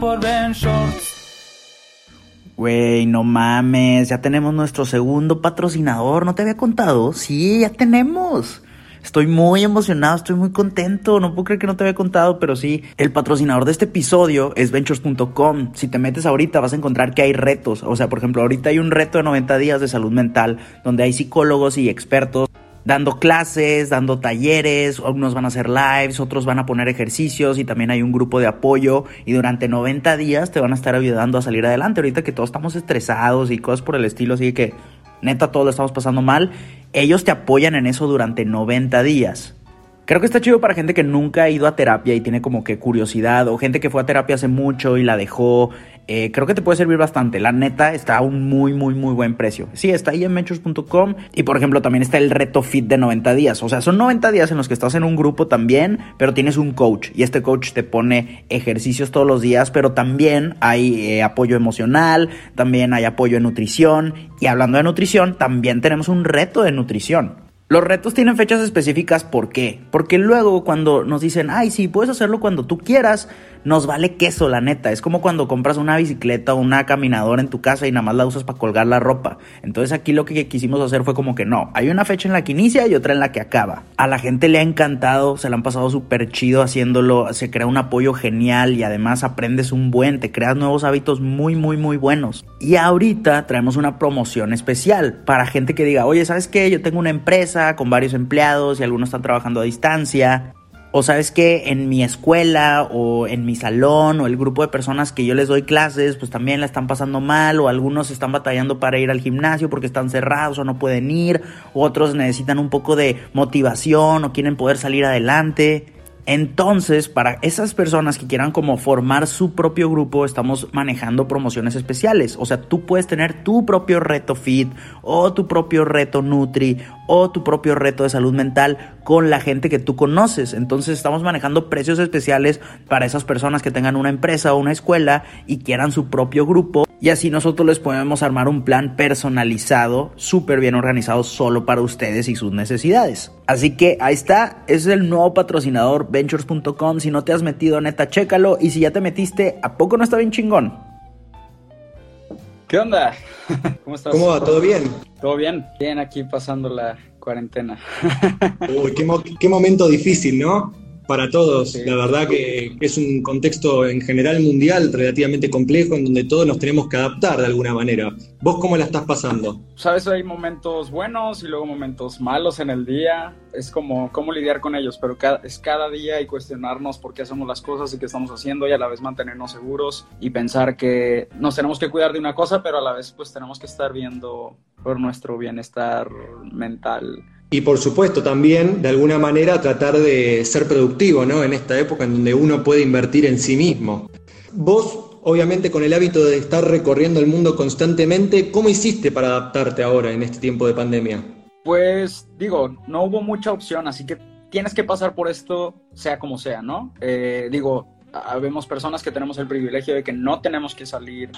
Por Ben Shorts. Güey, no mames, ya tenemos nuestro segundo patrocinador, ¿no te había contado? Sí, ya tenemos. Estoy muy emocionado, estoy muy contento, no puedo creer que no te había contado, pero sí, el patrocinador de este episodio es ventures.com. Si te metes ahorita vas a encontrar que hay retos, o sea, por ejemplo, ahorita hay un reto de 90 días de salud mental donde hay psicólogos y expertos dando clases, dando talleres, algunos van a hacer lives, otros van a poner ejercicios y también hay un grupo de apoyo y durante 90 días te van a estar ayudando a salir adelante. Ahorita que todos estamos estresados y cosas por el estilo, así que neta todos lo estamos pasando mal, ellos te apoyan en eso durante 90 días. Creo que está chido para gente que nunca ha ido a terapia y tiene como que curiosidad, o gente que fue a terapia hace mucho y la dejó. Eh, creo que te puede servir bastante. La neta está a un muy, muy, muy buen precio. Sí, está ahí en ventures.com. Y por ejemplo, también está el reto fit de 90 días. O sea, son 90 días en los que estás en un grupo también, pero tienes un coach. Y este coach te pone ejercicios todos los días, pero también hay eh, apoyo emocional, también hay apoyo en nutrición. Y hablando de nutrición, también tenemos un reto de nutrición. Los retos tienen fechas específicas, ¿por qué? Porque luego cuando nos dicen, ay, sí, puedes hacerlo cuando tú quieras, nos vale queso, la neta. Es como cuando compras una bicicleta o una caminadora en tu casa y nada más la usas para colgar la ropa. Entonces aquí lo que quisimos hacer fue como que no, hay una fecha en la que inicia y otra en la que acaba. A la gente le ha encantado, se la han pasado súper chido haciéndolo, se crea un apoyo genial y además aprendes un buen, te creas nuevos hábitos muy, muy, muy buenos. Y ahorita traemos una promoción especial para gente que diga, oye, ¿sabes qué? Yo tengo una empresa con varios empleados y algunos están trabajando a distancia o sabes que en mi escuela o en mi salón o el grupo de personas que yo les doy clases, pues también la están pasando mal o algunos están batallando para ir al gimnasio porque están cerrados o no pueden ir, otros necesitan un poco de motivación o quieren poder salir adelante. Entonces, para esas personas que quieran como formar su propio grupo, estamos manejando promociones especiales. O sea, tú puedes tener tu propio reto fit o tu propio reto nutri o tu propio reto de salud mental con la gente que tú conoces. Entonces, estamos manejando precios especiales para esas personas que tengan una empresa o una escuela y quieran su propio grupo. Y así nosotros les podemos armar un plan personalizado, súper bien organizado solo para ustedes y sus necesidades. Así que ahí está, es el nuevo patrocinador ventures.com. Si no te has metido, neta, chécalo. Y si ya te metiste, ¿a poco no está bien chingón? ¿Qué onda? ¿Cómo estás? ¿Cómo va? ¿Todo bien? Todo bien, bien aquí pasando la cuarentena. Uy, qué, mo- qué momento difícil, ¿no? Para todos. Sí. La verdad que es un contexto en general mundial relativamente complejo en donde todos nos tenemos que adaptar de alguna manera. ¿Vos cómo la estás pasando? Sabes, hay momentos buenos y luego momentos malos en el día. Es como cómo lidiar con ellos, pero cada, es cada día y cuestionarnos por qué hacemos las cosas y qué estamos haciendo y a la vez mantenernos seguros y pensar que nos tenemos que cuidar de una cosa, pero a la vez pues tenemos que estar viendo por nuestro bienestar mental. Y por supuesto también, de alguna manera, tratar de ser productivo, ¿no? En esta época en donde uno puede invertir en sí mismo. Vos, obviamente, con el hábito de estar recorriendo el mundo constantemente, ¿cómo hiciste para adaptarte ahora en este tiempo de pandemia? Pues digo, no hubo mucha opción, así que tienes que pasar por esto, sea como sea, ¿no? Eh, digo, vemos personas que tenemos el privilegio de que no tenemos que salir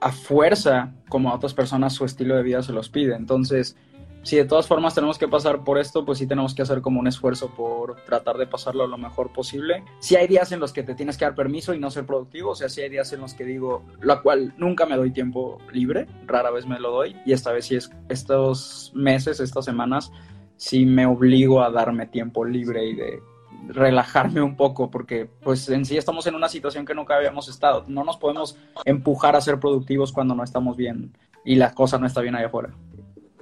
a fuerza como a otras personas su estilo de vida se los pide. Entonces, si de todas formas tenemos que pasar por esto, pues sí tenemos que hacer como un esfuerzo por tratar de pasarlo lo mejor posible. Si hay días en los que te tienes que dar permiso y no ser productivo, o sea, si hay días en los que digo, la cual nunca me doy tiempo libre, rara vez me lo doy, y esta vez sí es estos meses, estas semanas, sí me obligo a darme tiempo libre y de relajarme un poco porque pues en sí estamos en una situación que nunca habíamos estado. No nos podemos empujar a ser productivos cuando no estamos bien y la cosa no está bien allá afuera.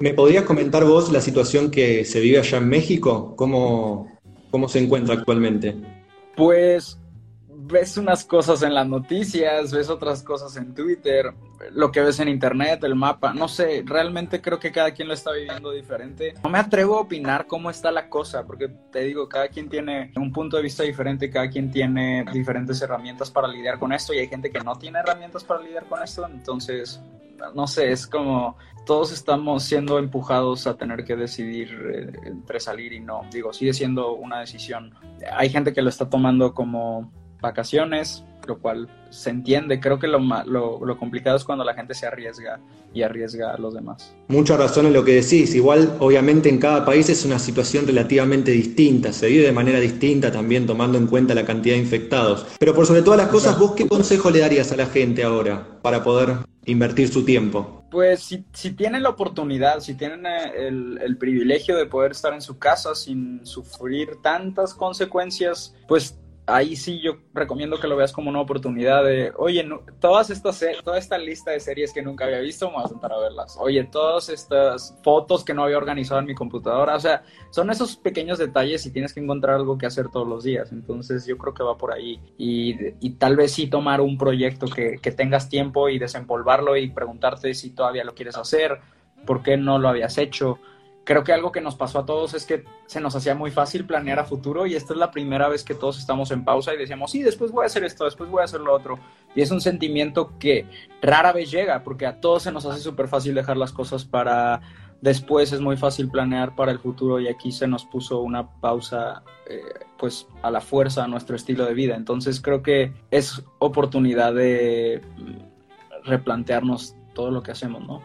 ¿Me podrías comentar vos la situación que se vive allá en México? ¿Cómo, cómo se encuentra actualmente? Pues ves unas cosas en las noticias, ves otras cosas en Twitter, lo que ves en internet, el mapa, no sé, realmente creo que cada quien lo está viviendo diferente. No me atrevo a opinar cómo está la cosa, porque te digo, cada quien tiene un punto de vista diferente, cada quien tiene diferentes herramientas para lidiar con esto y hay gente que no tiene herramientas para lidiar con esto, entonces, no sé, es como todos estamos siendo empujados a tener que decidir eh, entre salir y no. Digo, sigue siendo una decisión. Hay gente que lo está tomando como vacaciones, lo cual se entiende. Creo que lo, lo, lo, complicado es cuando la gente se arriesga y arriesga a los demás. Mucha razón en lo que decís. Igual, obviamente, en cada país es una situación relativamente distinta. Se vive de manera distinta también tomando en cuenta la cantidad de infectados. Pero por sobre todas las cosas, ¿vos qué consejo le darías a la gente ahora para poder invertir su tiempo? Pues si, si tienen la oportunidad, si tienen eh, el, el, privilegio de poder estar en su casa sin sufrir tantas consecuencias, pues ahí sí yo recomiendo que lo veas como una oportunidad de, oye, todas estas, toda esta lista de series que nunca había visto, me voy a sentar a verlas. Oye, todas estas fotos que no había organizado en mi computadora, o sea, son esos pequeños detalles y tienes que encontrar algo que hacer todos los días. Entonces yo creo que va por ahí. Y, tal vez sí tomar un proyecto que, que tengas tiempo y desempolvarlo y preguntarte si todavía lo quieres hacer, por qué no lo habías hecho creo que algo que nos pasó a todos es que se nos hacía muy fácil planear a futuro y esta es la primera vez que todos estamos en pausa y decíamos, sí, después voy a hacer esto, después voy a hacer lo otro. Y es un sentimiento que rara vez llega porque a todos se nos hace súper fácil dejar las cosas para después, es muy fácil planear para el futuro y aquí se nos puso una pausa eh, pues a la fuerza a nuestro estilo de vida. Entonces creo que es oportunidad de replantearnos todo lo que hacemos, ¿no?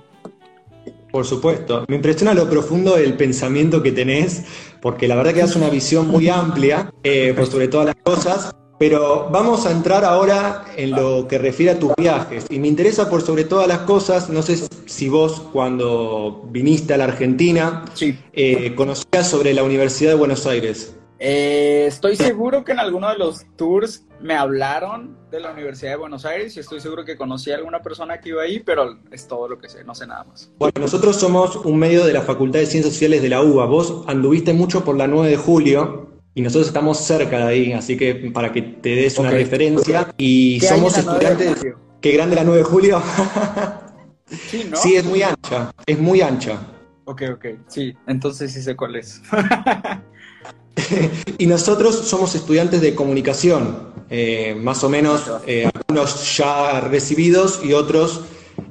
Por supuesto, me impresiona lo profundo del pensamiento que tenés, porque la verdad que das una visión muy amplia eh, por sobre todas las cosas, pero vamos a entrar ahora en lo que refiere a tus viajes. Y me interesa por sobre todas las cosas, no sé si vos cuando viniste a la Argentina eh, conocías sobre la Universidad de Buenos Aires. Eh, estoy seguro que en alguno de los tours me hablaron de la Universidad de Buenos Aires y estoy seguro que conocí a alguna persona que iba ahí, pero es todo lo que sé, no sé nada más. Bueno, nosotros somos un medio de la Facultad de Ciencias Sociales de la UBA. Vos anduviste mucho por la 9 de julio y nosotros estamos cerca de ahí, así que para que te des una referencia. Y somos estudiantes. ¿Qué grande la 9 de julio? sí, ¿no? Sí, es muy ancha, es muy ancha. Ok, ok, sí, entonces sí sé cuál es. y nosotros somos estudiantes de comunicación, eh, más o menos eh, algunos ya recibidos y otros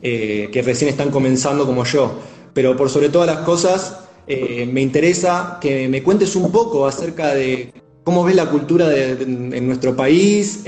eh, que recién están comenzando como yo. Pero por sobre todas las cosas, me interesa que me cuentes un poco acerca de cómo ves la cultura en nuestro país.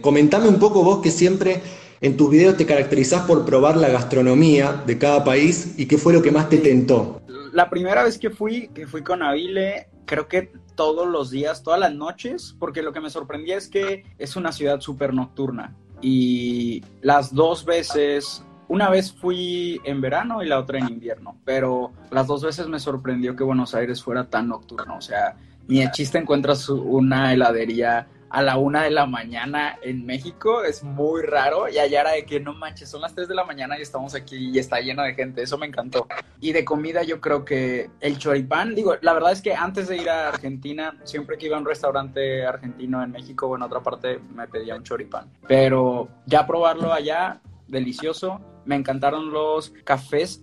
comentame un poco vos que siempre en tus videos te caracterizás por probar la gastronomía de cada país y qué fue lo que más te tentó. La primera vez que fui, que fui con Avile, creo que todos los días, todas las noches, porque lo que me sorprendía es que es una ciudad súper nocturna. Y las dos veces, una vez fui en verano y la otra en invierno, pero las dos veces me sorprendió que Buenos Aires fuera tan nocturno. O sea, ni de chiste encuentras una heladería a la una de la mañana en México es muy raro y allá era de que no manches, son las 3 de la mañana y estamos aquí y está lleno de gente, eso me encantó. Y de comida yo creo que el choripán, digo, la verdad es que antes de ir a Argentina, siempre que iba a un restaurante argentino en México o en otra parte, me pedía un choripán. Pero ya probarlo allá, delicioso, me encantaron los cafés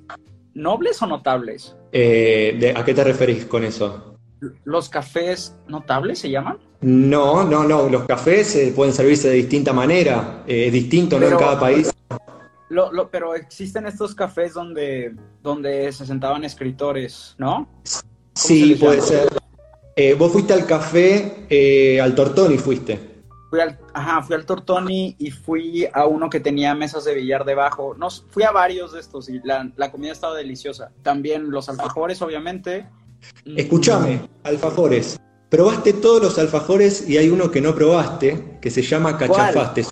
nobles o notables. Eh, ¿A qué te referís con eso? ¿Los cafés notables se llaman? No, no, no. Los cafés eh, pueden servirse de distinta manera. Eh, distinto, ¿no? En cada país. Lo, pero existen estos cafés donde, donde se sentaban escritores, ¿no? Sí, puede ser. Eh, vos fuiste al café, al Tortoni fuiste. Fui al, ajá, fui al Tortoni y fui a uno que tenía mesas de billar debajo. No, fui a varios de estos y la, la comida estaba deliciosa. También los alfajores, obviamente. Escúchame, alfajores. Probaste todos los alfajores y hay uno que no probaste, que se llama cachafaste.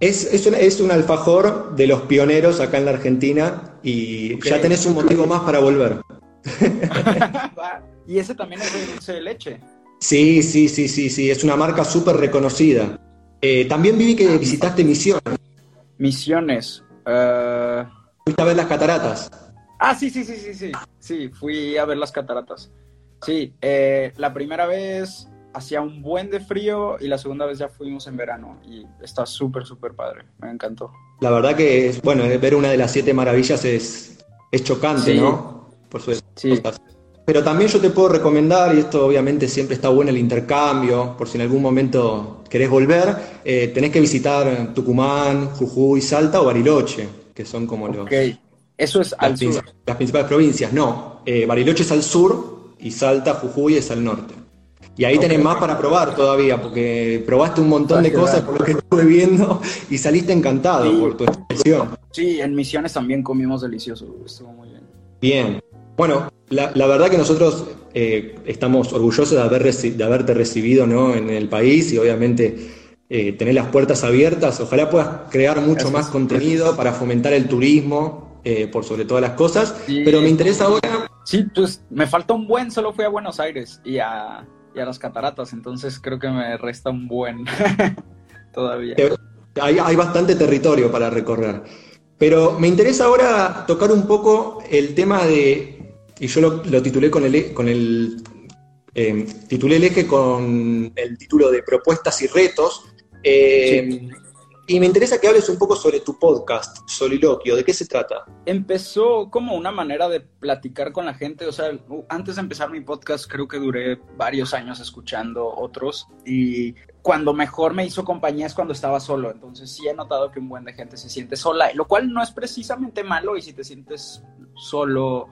Es, es, un, alfajor de los pioneros acá en la Argentina y ya tenés un motivo más para volver. y ese también es de dulce de leche. Sí, sí, sí, sí, sí, es una marca súper reconocida. Eh, también vi que visitaste Misiones. Misiones. eh, Fuiste a ver las cataratas. Ah, sí, sí, sí, sí, sí. Sí, fui a ver las cataratas. Sí, eh, la primera vez hacía un buen de frío y la segunda vez ya fuimos en verano y está súper, súper padre. Me encantó. La verdad que, es, bueno, ver una de las siete maravillas es, es chocante, Sí. ¿no? Por su Sí. Pero también yo te puedo recomendar, y esto obviamente siempre está bueno el intercambio, por si en algún momento querés volver, eh, tenés que visitar Tucumán, Jujuy, Salta o Bariloche, que son como los, Ok, eso es al las, sur. las principales provincias. No, eh, Bariloche es al sur y Salta, Jujuy es al norte. Y ahí tenés Ok. más para probar todavía, porque probaste un montón de cosas por lo que estuve viendo y saliste encantado Sí. por tu expresión. Sí, en Misiones también comimos delicioso. Estuvo muy bien. Bien. Bueno, la, la verdad que nosotros eh, estamos orgullosos de, haber reci- de haberte recibido ¿no? en el país y obviamente eh, tener las puertas abiertas. Ojalá puedas crear mucho Gracias. más contenido para fomentar el turismo, eh, por sobre todas las cosas. Sí. Pero me interesa ahora, Sí, pues me falta un buen, solo fui a Buenos Aires y a, y a las cataratas, entonces creo que me resta un buen todavía. Hay, hay bastante territorio para recorrer. Pero me interesa ahora tocar un poco el tema de, y yo lo, lo titulé con el, e- con el eh, titulé el eje con el título de propuestas y retos. Eh, Y me interesa que hables un poco sobre tu podcast, Soliloquio, ¿de qué se trata? Empezó como una manera de platicar con la gente, o sea, u- antes de empezar mi podcast creo que duré varios años escuchando otros. Y cuando mejor me hizo compañía es cuando estaba solo, entonces sí he notado que un buen de gente se siente sola, lo cual no es precisamente malo. Y si te sientes solo,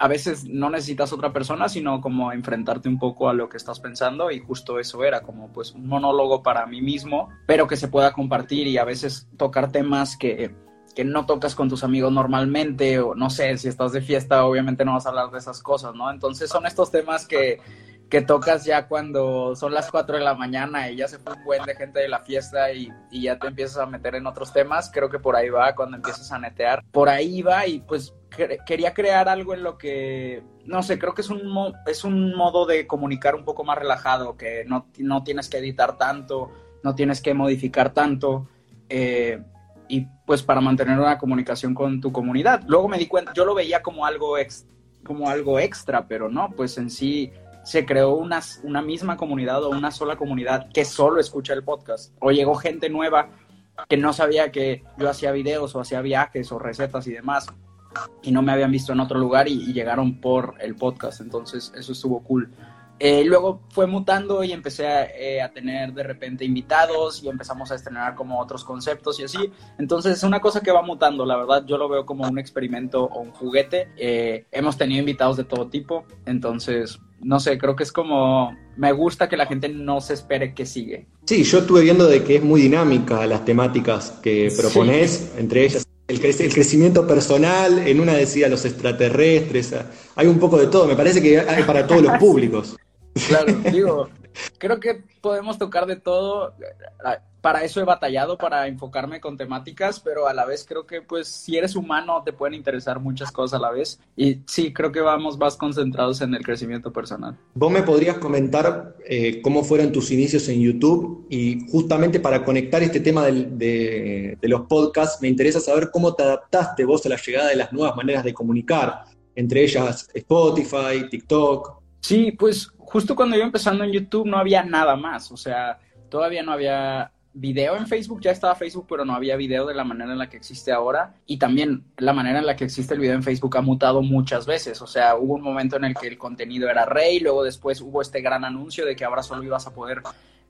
a veces no necesitas otra persona, sino como enfrentarte un poco a lo que estás pensando y justo eso era como pues un monólogo para mí mismo, pero que se pueda compartir y a veces tocar temas que que no tocas con tus amigos normalmente, o no sé, si estás de fiesta, obviamente no vas a hablar de esas cosas, ¿no? Entonces son estos temas que, que tocas ya cuando son las 4 de la mañana y ya se fue un buen de gente de la fiesta y, ya te empiezas a meter en otros temas, creo que por ahí va cuando empiezas a netear. Por ahí va y pues quería crear algo en lo que, no sé, creo que es un, mo- es un modo de comunicar un poco más relajado, que no, no tienes que editar tanto, no tienes que modificar tanto. eh, y pues para mantener una comunicación con tu comunidad. Luego me di cuenta, yo lo veía como algo, ex, como algo extra, pero no, pues en sí se creó una, misma comunidad o una sola comunidad que solo escucha el podcast. O llegó gente nueva que no sabía que yo hacía videos o hacía viajes o recetas y demás y no me habían visto en otro lugar y, llegaron por el podcast, entonces eso estuvo cool. Eh, luego fue mutando y empecé a, eh, a, tener de repente invitados y empezamos a estrenar como otros conceptos y así. Entonces es una cosa que va mutando, la verdad yo lo veo como un experimento o un juguete. Eh, hemos tenido invitados de todo tipo, entonces no sé, creo que es como, me gusta que la gente no se espere que sigue. Sí, yo estuve viendo de que es muy dinámica las temáticas que propones, sí. entre ellas el, cre el, crecimiento personal, en una decía los extraterrestres, hay un poco de todo, me parece que hay para todos los públicos. Claro, digo, creo que podemos tocar de todo. Para eso he batallado, para enfocarme con temáticas, pero a la vez creo que, pues, si eres humano, te pueden interesar muchas cosas a la vez. Y sí, creo que vamos más concentrados en el crecimiento personal. ¿Vos me podrías comentar eh, cómo fueron tus inicios en YouTube? Y justamente para conectar este tema de, de, de los podcasts, me interesa saber cómo te adaptaste vos a la llegada de las nuevas maneras de comunicar, entre ellas Spotify, TikTok. Sí, pues justo cuando iba empezando en YouTube no había nada más, o sea, todavía no había video en Facebook, ya estaba Facebook, pero no había video de la manera en la que existe ahora. Y también la manera en la que existe el video en Facebook ha mutado muchas veces. O sea, hubo un momento en el que el contenido era rey, luego después hubo este gran anuncio de que ahora solo ibas a poder,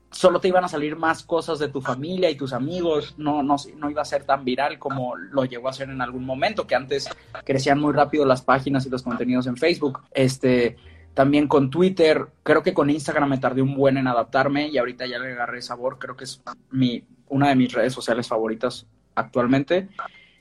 solo te iban a salir más cosas de tu familia y tus amigos, no, no, no iba a ser tan viral como lo llegó a ser en algún momento, que antes crecían muy rápido las páginas y los contenidos en Facebook. Este también con Twitter, creo que con Instagram me tardé un buen en adaptarme y ahorita ya le agarré sabor, creo que es mi, una de mis redes sociales favoritas actualmente.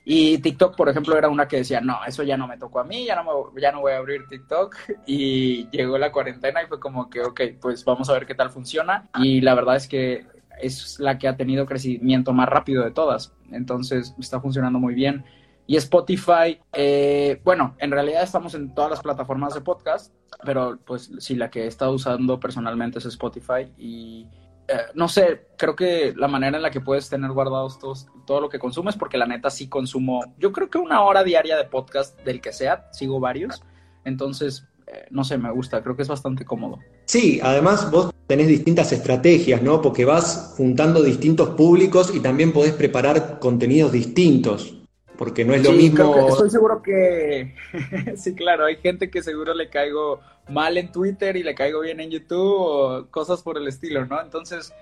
Y TikTok, por ejemplo, era una que decía, no, eso ya no me tocó a mí, ya no, me, ya no voy a abrir TikTok. Y llegó la cuarentena y fue como que, ok, pues vamos a ver qué tal funciona. Y la verdad es que es la que ha tenido crecimiento más rápido de todas. Entonces está funcionando muy bien. Y Spotify, eh, bueno, en realidad estamos en todas las plataformas de podcast, pero pues sí, la que he estado usando personalmente es Spotify y eh, no sé, creo que la manera en la que puedes tener guardados todos, todo lo que consumes, porque la neta sí consumo, yo creo que una hora diaria de podcast del que sea, sigo varios, entonces, eh, no sé, me gusta, creo que es bastante cómodo. Sí, además vos tenés distintas estrategias, ¿no? Porque vas juntando distintos públicos y también podés preparar contenidos distintos porque no es lo mismo. estoy seguro que, sí, claro, hay gente que seguro le caigo mal en Twitter y le caigo bien en YouTube o cosas por el estilo, ¿no? Entonces,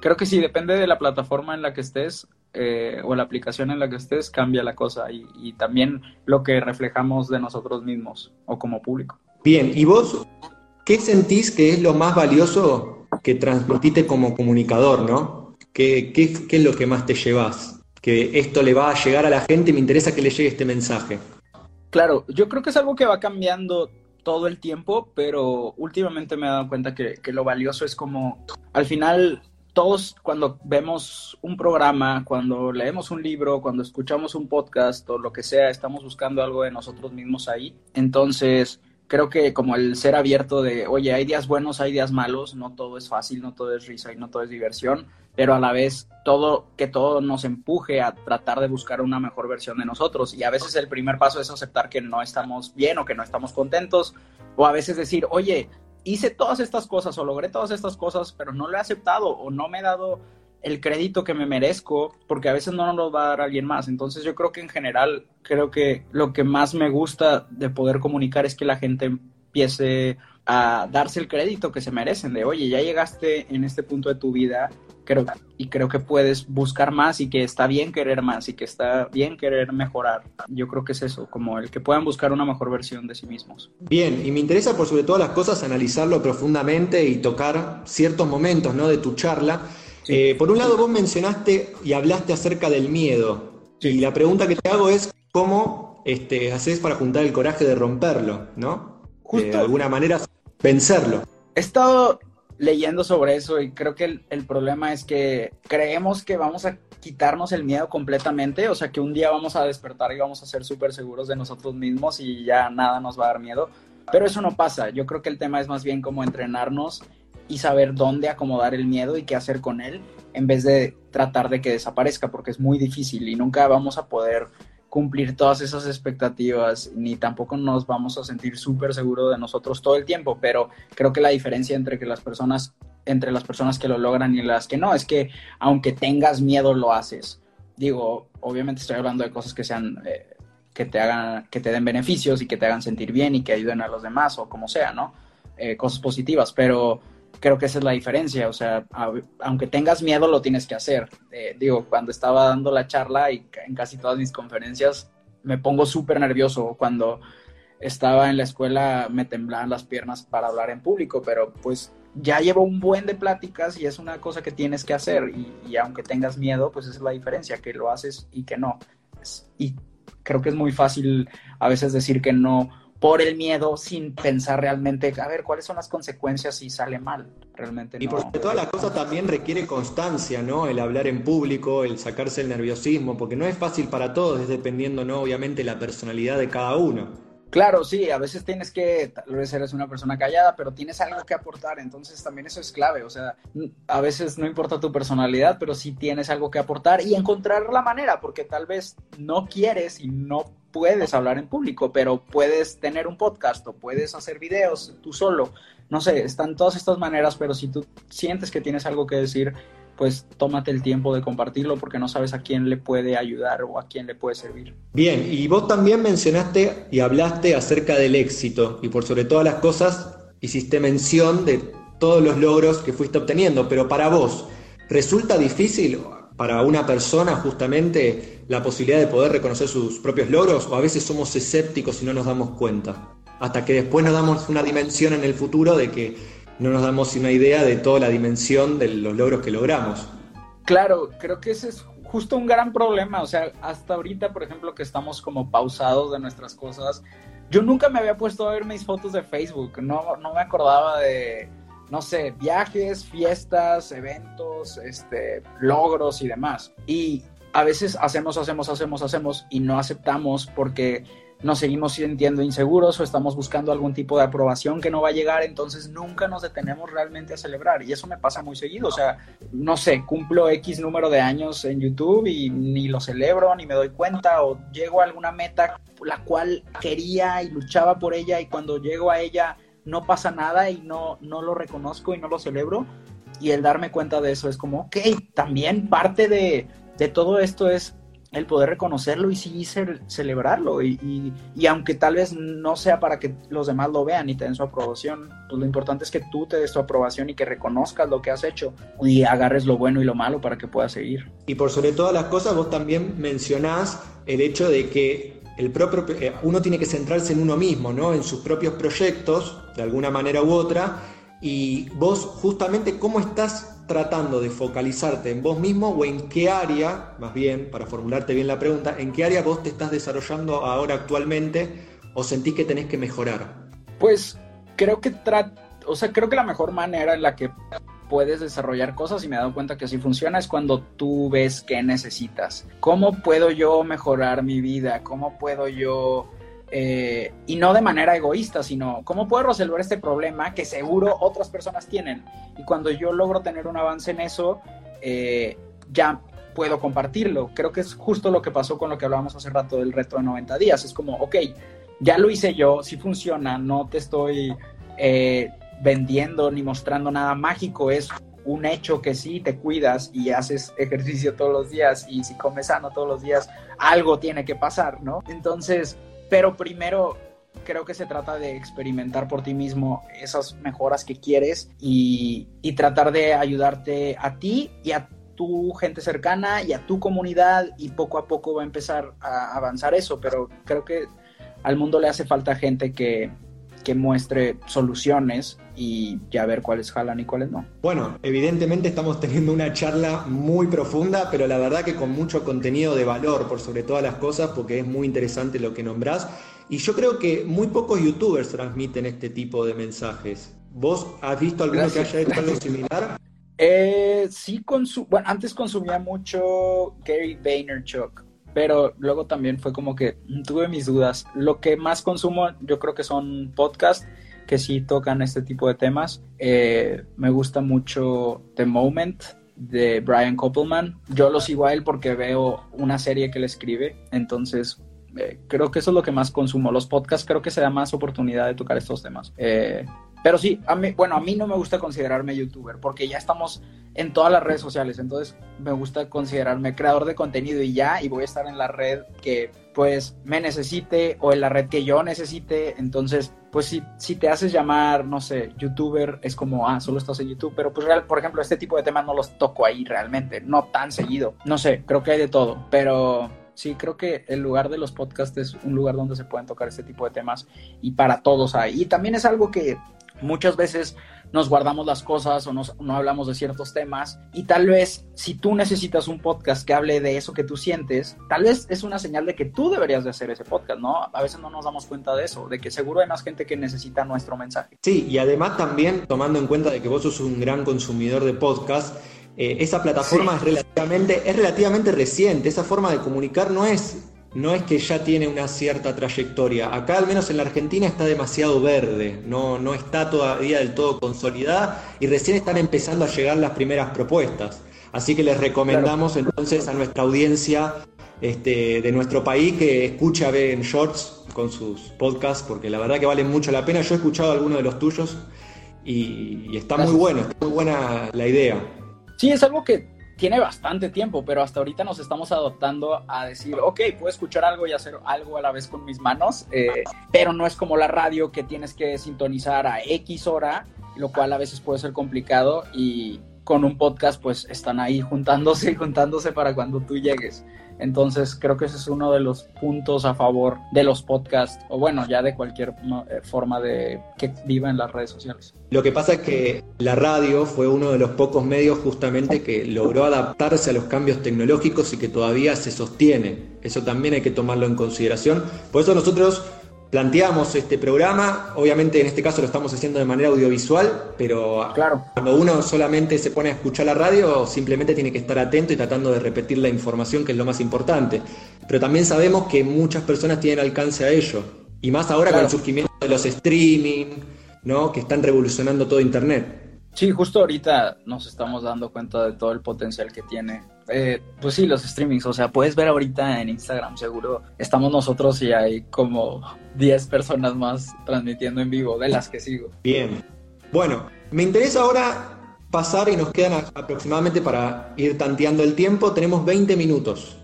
creo que sí, depende de la plataforma en la que estés eh, o la aplicación en la que estés, cambia la cosa y, y también lo que reflejamos de nosotros mismos o como público. Bien, ¿y vos qué sentís que es lo más valioso que transmitiste como comunicador, ¿no? ¿Qué, qué, qué es lo que más te llevas? Que esto le va a llegar a la gente y me interesa que le llegue este mensaje. Claro, yo creo que es algo que va cambiando todo el tiempo, pero últimamente me he dado cuenta que, que lo valioso es como, al final, todos cuando vemos un programa, cuando leemos un libro, cuando escuchamos un podcast o lo que sea, estamos buscando algo de nosotros mismos ahí. Entonces, creo que como el ser abierto de, oye, hay días buenos, hay días malos, no todo es fácil, no todo es risa y no todo es diversión, pero a la vez todo, que todo nos empuje a tratar de buscar una mejor versión de nosotros. Y a veces el primer paso es aceptar que no estamos bien o que no estamos contentos, o a veces decir, oye, hice todas estas cosas o logré todas estas cosas, pero no lo he aceptado o no me he dado el crédito que me merezco, porque a veces no nos lo va a dar alguien más. Entonces yo creo que en general, creo que lo que más me gusta de poder comunicar es que la gente empiece a darse el crédito que se merecen, de, oye, ya llegaste en este punto de tu vida creo, y creo que puedes buscar más y que está bien querer más y que está bien querer mejorar. Yo creo que es eso, como el que puedan buscar una mejor versión de sí mismos. Bien, y me interesa por sobre todas las cosas analizarlo profundamente y tocar ciertos momentos ¿no? de tu charla. Eh, por un lado, vos mencionaste y hablaste acerca del miedo. Y la pregunta que te hago es, ¿cómo este, haces para juntar el coraje de romperlo? ¿no? De alguna manera, vencerlo. He estado leyendo sobre eso y creo que el, problema es que creemos que vamos a quitarnos el miedo completamente, o sea que un día vamos a despertar y vamos a ser súper seguros de nosotros mismos y ya nada nos va a dar miedo, pero eso no pasa, yo creo que el tema es más bien como entrenarnos y saber dónde acomodar el miedo y qué hacer con él en vez de tratar de que desaparezca porque es muy difícil y nunca vamos a poder cumplir todas esas expectativas, ni tampoco nos vamos a sentir súper seguros de nosotros todo el tiempo, pero creo que la diferencia entre que las personas, entre las personas que lo logran y las que no, es que aunque tengas miedo, lo haces. Digo, obviamente estoy hablando de cosas que sean, eh, que te hagan, que te den beneficios y que te hagan sentir bien y que ayuden a los demás o como sea, ¿no? Eh, cosas positivas, pero creo que esa es la diferencia, o sea, aunque tengas miedo, lo tienes que hacer. Eh, digo, cuando estaba dando la charla y en casi todas mis conferencias, me pongo súper nervioso. Cuando estaba en la escuela me temblaban las piernas para hablar en público, pero pues ya llevo un buen de pláticas y es una cosa que tienes que hacer y, y aunque tengas miedo, pues esa es la diferencia, que lo haces y que no. Y creo que es muy fácil a veces decir que no por el miedo sin pensar realmente, a ver, cuáles son las consecuencias si sale mal. Realmente Y por todas las cosas también requiere constancia, ¿no? El hablar en público, el sacarse el nerviosismo, porque no es fácil para todos, es dependiendo, ¿no? Obviamente la personalidad de cada uno. Claro, sí, a veces tienes que, tal vez eres una persona callada, pero tienes algo que aportar, entonces también eso es clave, o sea, a veces no importa tu personalidad, pero sí tienes algo que aportar y encontrar la manera, porque tal vez no quieres y no puedes hablar en público, pero puedes tener un podcast o puedes hacer videos tú solo, no sé, están todas estas maneras, pero si tú sientes que tienes algo que decir, pues tómate el tiempo de compartirlo porque no sabes a quién le puede ayudar o a quién le puede servir. Bien, y vos también mencionaste y hablaste acerca del éxito y por sobre todas las cosas hiciste mención de todos los logros que fuiste obteniendo, pero para vos, ¿resulta difícil para una persona justamente la posibilidad de poder reconocer sus propios logros o a veces somos escépticos y no nos damos cuenta? Hasta que después nos damos una dimensión en el futuro de que no nos damos una idea de toda la dimensión de los logros que logramos. Claro, creo que ese es justo un gran problema. O sea, hasta ahorita, por ejemplo, que estamos como pausados de nuestras cosas, yo nunca me había puesto a ver mis fotos de Facebook. No, no me acordaba de, no sé, viajes, fiestas, eventos, este, logros y demás. Y a veces hacemos, hacemos, hacemos, hacemos y no aceptamos porque nos seguimos sintiendo inseguros o estamos buscando algún tipo de aprobación que no va a llegar, entonces nunca nos detenemos realmente a celebrar. Y eso me pasa muy seguido. O sea, no sé, cumplo X número de años en YouTube y ni lo celebro, ni me doy cuenta, o llego a alguna meta la cual quería y luchaba por ella, y cuando llego a ella no pasa nada y no, no lo reconozco y no lo celebro. Y el darme cuenta de eso es como, ok, también parte de, de todo esto es el poder reconocerlo y sí celebrarlo. Y, aunque tal vez no sea para que los demás lo vean y te su aprobación, pues lo importante es que tú te des tu aprobación y que reconozcas lo que has hecho y agarres lo bueno y lo malo para que puedas seguir. Y por sobre todas las cosas, vos también mencionás el hecho de que el propio, eh, uno tiene que centrarse en uno mismo, ¿no? en sus propios proyectos, de alguna manera u otra. Y vos justamente, ¿cómo estás tratando de focalizarte en vos mismo o en qué área, más bien, para formularte bien la pregunta, en qué área vos te estás desarrollando ahora actualmente o sentís que tenés que mejorar? Pues creo que o sea, creo que la mejor manera en la que puedes desarrollar cosas y me he dado cuenta que así funciona es cuando tú ves qué necesitas. ¿Cómo puedo yo mejorar mi vida? ¿Cómo puedo yo eh, y no de manera egoísta, sino cómo puedo resolver este problema que seguro otras personas tienen. Y cuando yo logro tener un avance en eso, eh, ya puedo compartirlo. Creo que es justo lo que pasó con lo que hablábamos hace rato del reto de 90 días. Es como, ok, ya lo hice yo, si funciona, no te estoy eh, vendiendo ni mostrando nada mágico, es un hecho que sí te cuidas y haces ejercicio todos los días y si comes sano todos los días, algo tiene que pasar, ¿no? Entonces, pero primero creo que se trata de experimentar por ti mismo esas mejoras que quieres y, tratar de ayudarte a ti y a tu gente cercana y a tu comunidad y poco a poco va a empezar a avanzar eso, pero creo que al mundo le hace falta gente que, que muestre soluciones y ya ver cuáles jalan y cuáles no. Bueno, evidentemente estamos teniendo una charla muy profunda, pero la verdad que con mucho contenido de valor por sobre todas las cosas, porque es muy interesante lo que nombrás. Y yo creo que muy pocos youtubers transmiten este tipo de mensajes. ¿Vos has visto alguno que haya hecho algo similar? Eh, sí, bueno, antes consumía mucho Gary Vaynerchuk, pero luego también fue como que tuve mis dudas. Lo que más consumo yo creo que son podcasts que sí tocan este tipo de temas. Eh, me gusta mucho The Moment de Brian Koppelman. Yo lo sigo a él porque veo una serie que él escribe, entonces eh, creo que eso es lo que más consumo. Los podcasts creo que se da más oportunidad de tocar estos temas. Eh, pero sí, a mí, bueno, a mí no me gusta considerarme youtuber porque ya estamos en todas las redes sociales, entonces me gusta considerarme creador de contenido y ya, y voy a estar en la red que pues me necesite o en la red que yo necesite, entonces pues si, si te haces llamar, no sé, youtuber, es como, ah, solo estás en YouTube, pero pues real, por ejemplo, este tipo de temas no los toco ahí realmente, no tan seguido, no sé, creo que hay de todo, pero sí creo que el lugar de los podcasts es un lugar donde se pueden tocar este tipo de temas y para todos hay. Y también es algo que muchas veces nos guardamos las cosas o no hablamos de ciertos temas y tal vez si tú necesitas un podcast que hable de eso que tú sientes, tal vez es una señal de que tú deberías de hacer ese podcast, ¿no? A veces no nos damos cuenta de eso, de que seguro hay más gente que necesita nuestro mensaje. Sí, y además también tomando en cuenta de que vos sos un gran consumidor de podcast, eh, esa plataforma es, relativamente, es relativamente reciente, esa forma de comunicar no es no es que ya tiene una cierta trayectoria. Acá, al menos en la Argentina, está demasiado verde, no, no está todavía del todo consolidada y recién están empezando a llegar las primeras propuestas. Así que les recomendamos entonces a nuestra audiencia este, de nuestro país que escuche a Ben Shorts con sus podcasts, porque la verdad que valen mucho la pena. Yo he escuchado algunos de los tuyos y, está muy bueno, está muy buena la idea. Sí, es algo que tiene bastante tiempo, pero hasta ahorita nos estamos adoptando a decir, ok, puedo escuchar algo y hacer algo a la vez con mis manos, eh, pero no es como la radio que tienes que sintonizar a X hora, lo cual a veces puede ser complicado y con un podcast pues están ahí juntándose y juntándose para cuando tú llegues. Entonces creo que ese es uno de los puntos a favor de los podcasts o bueno, ya de cualquier eh, forma de que viva en las redes sociales. Lo que pasa es que la radio fue uno de los pocos medios justamente que logró adaptarse a los cambios tecnológicos y que todavía se sostiene. Eso también hay que tomarlo en consideración. Por eso nosotros planteamos este programa, obviamente en este caso lo estamos haciendo de manera audiovisual, pero Claro. cuando uno solamente se pone a escuchar la radio, simplemente tiene que estar atento y tratando de repetir la información, que es lo más importante. Pero también sabemos que muchas personas tienen alcance a ello, y más ahora con el surgimiento de los streaming, ¿no? que están revolucionando todo Internet. Sí, justo ahorita nos estamos dando cuenta de todo el potencial que tiene. Eh, pues sí, los streamings, o sea, puedes ver ahorita en Instagram, seguro estamos nosotros y hay como 10 personas más transmitiendo en vivo de las que sigo. Bien. Bueno, me interesa ahora pasar y nos quedan aproximadamente para ir tanteando el tiempo. Tenemos 20 minutos.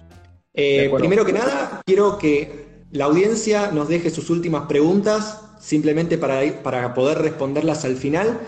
Eh, primero que nada, quiero que la audiencia nos deje sus últimas preguntas, simplemente para, para poder responderlas al final.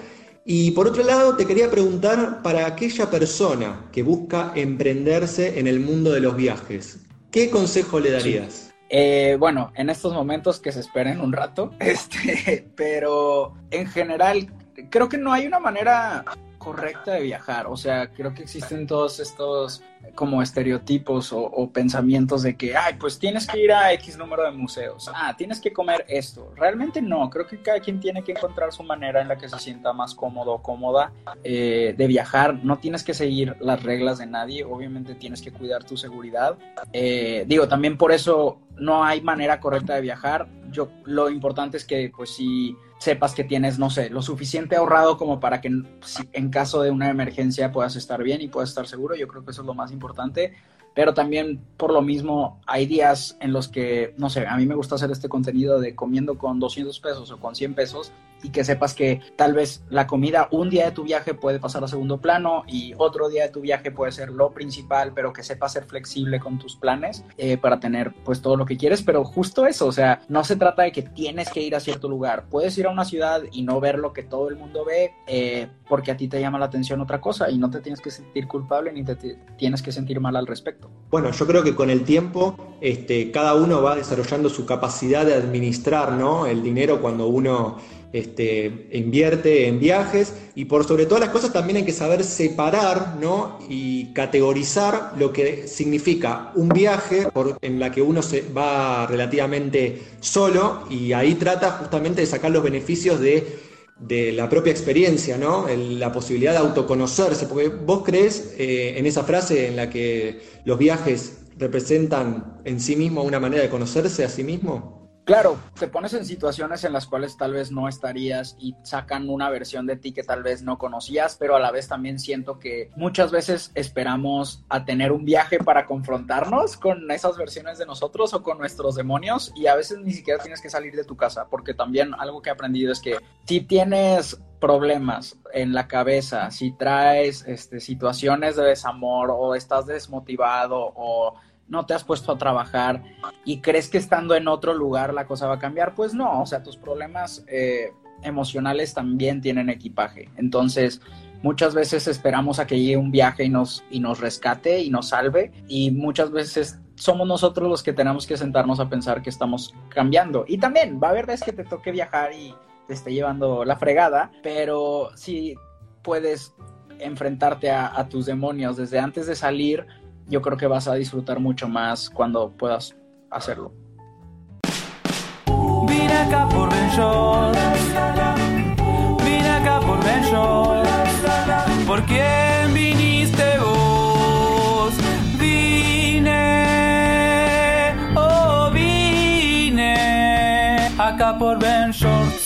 Y por otro lado, te quería preguntar para aquella persona que busca emprenderse en el mundo de los viajes, ¿qué consejo le darías? Eh, bueno, en estos momentos que se esperen un rato, este, pero en general creo que no hay una manera correcta de viajar, o sea, creo que existen todos estos como estereotipos o, pensamientos de que, ay, pues tienes que ir a X número de museos, ah, tienes que comer esto. Realmente no, creo que cada quien tiene que encontrar su manera en la que se sienta más cómodo o cómoda eh, de viajar. No tienes que seguir las reglas de nadie, obviamente tienes que cuidar tu seguridad. Eh, digo, también por eso no hay manera correcta de viajar. Yo, lo importante es que, pues, si sepas que tienes, no sé, lo suficiente ahorrado como para que en caso de una emergencia puedas estar bien y puedas estar seguro. Yo creo que eso es lo más importante. Pero también, por lo mismo, hay días en los que, no sé, a mí me gusta hacer este contenido de comiendo con 200 pesos o con 100 pesos y que sepas que tal vez la comida un día de tu viaje puede pasar a segundo plano y otro día de tu viaje puede ser lo principal, pero que sepas ser flexible con tus planes eh, para tener pues todo lo que quieres, pero justo eso, o sea, no se trata de que tienes que ir a cierto lugar, puedes ir a una ciudad y no ver lo que todo el mundo ve eh, porque a ti te llama la atención otra cosa y no te tienes que sentir culpable ni te, tienes que sentir mal al respecto. Bueno, yo creo que con el tiempo este, cada uno va desarrollando su capacidad de administrar ¿no? el dinero cuando uno este, invierte en viajes y por sobre todas las cosas también hay que saber separar ¿no? y categorizar lo que significa un viaje en la que uno se va relativamente solo y ahí trata justamente de sacar los beneficios de la propia experiencia, ¿no? La posibilidad de autoconocerse, porque vos crees eh, en esa frase en la que los viajes representan en sí mismo una manera de conocerse a sí mismo. Claro, te pones en situaciones en las cuales tal vez no estarías y sacan una versión de ti que tal vez no conocías, pero a la vez también siento que muchas veces esperamos a tener un viaje para confrontarnos con esas versiones de nosotros o con nuestros demonios y a veces ni siquiera tienes que salir de tu casa, porque también algo que he aprendido es que si tienes problemas en la cabeza, si traes este, situaciones de desamor o estás desmotivado o no te has puesto a trabajar y crees que estando en otro lugar la cosa va a cambiar, pues no, o sea, tus problemas eh, emocionales también tienen equipaje. Entonces, muchas veces esperamos a que llegue un viaje y nos, y nos rescate y nos salve y muchas veces somos nosotros los que tenemos que sentarnos a pensar que estamos cambiando. Y también va a haber veces que te toque viajar y te esté llevando la fregada, pero si puedes enfrentarte a tus demonios desde antes de salir, yo creo que vas a disfrutar mucho más cuando puedas hacerlo. Vine acá por Ben. Vine acá por Ben. ¿Por quién viniste vos? Vine, oh vine acá por Ben Shorts.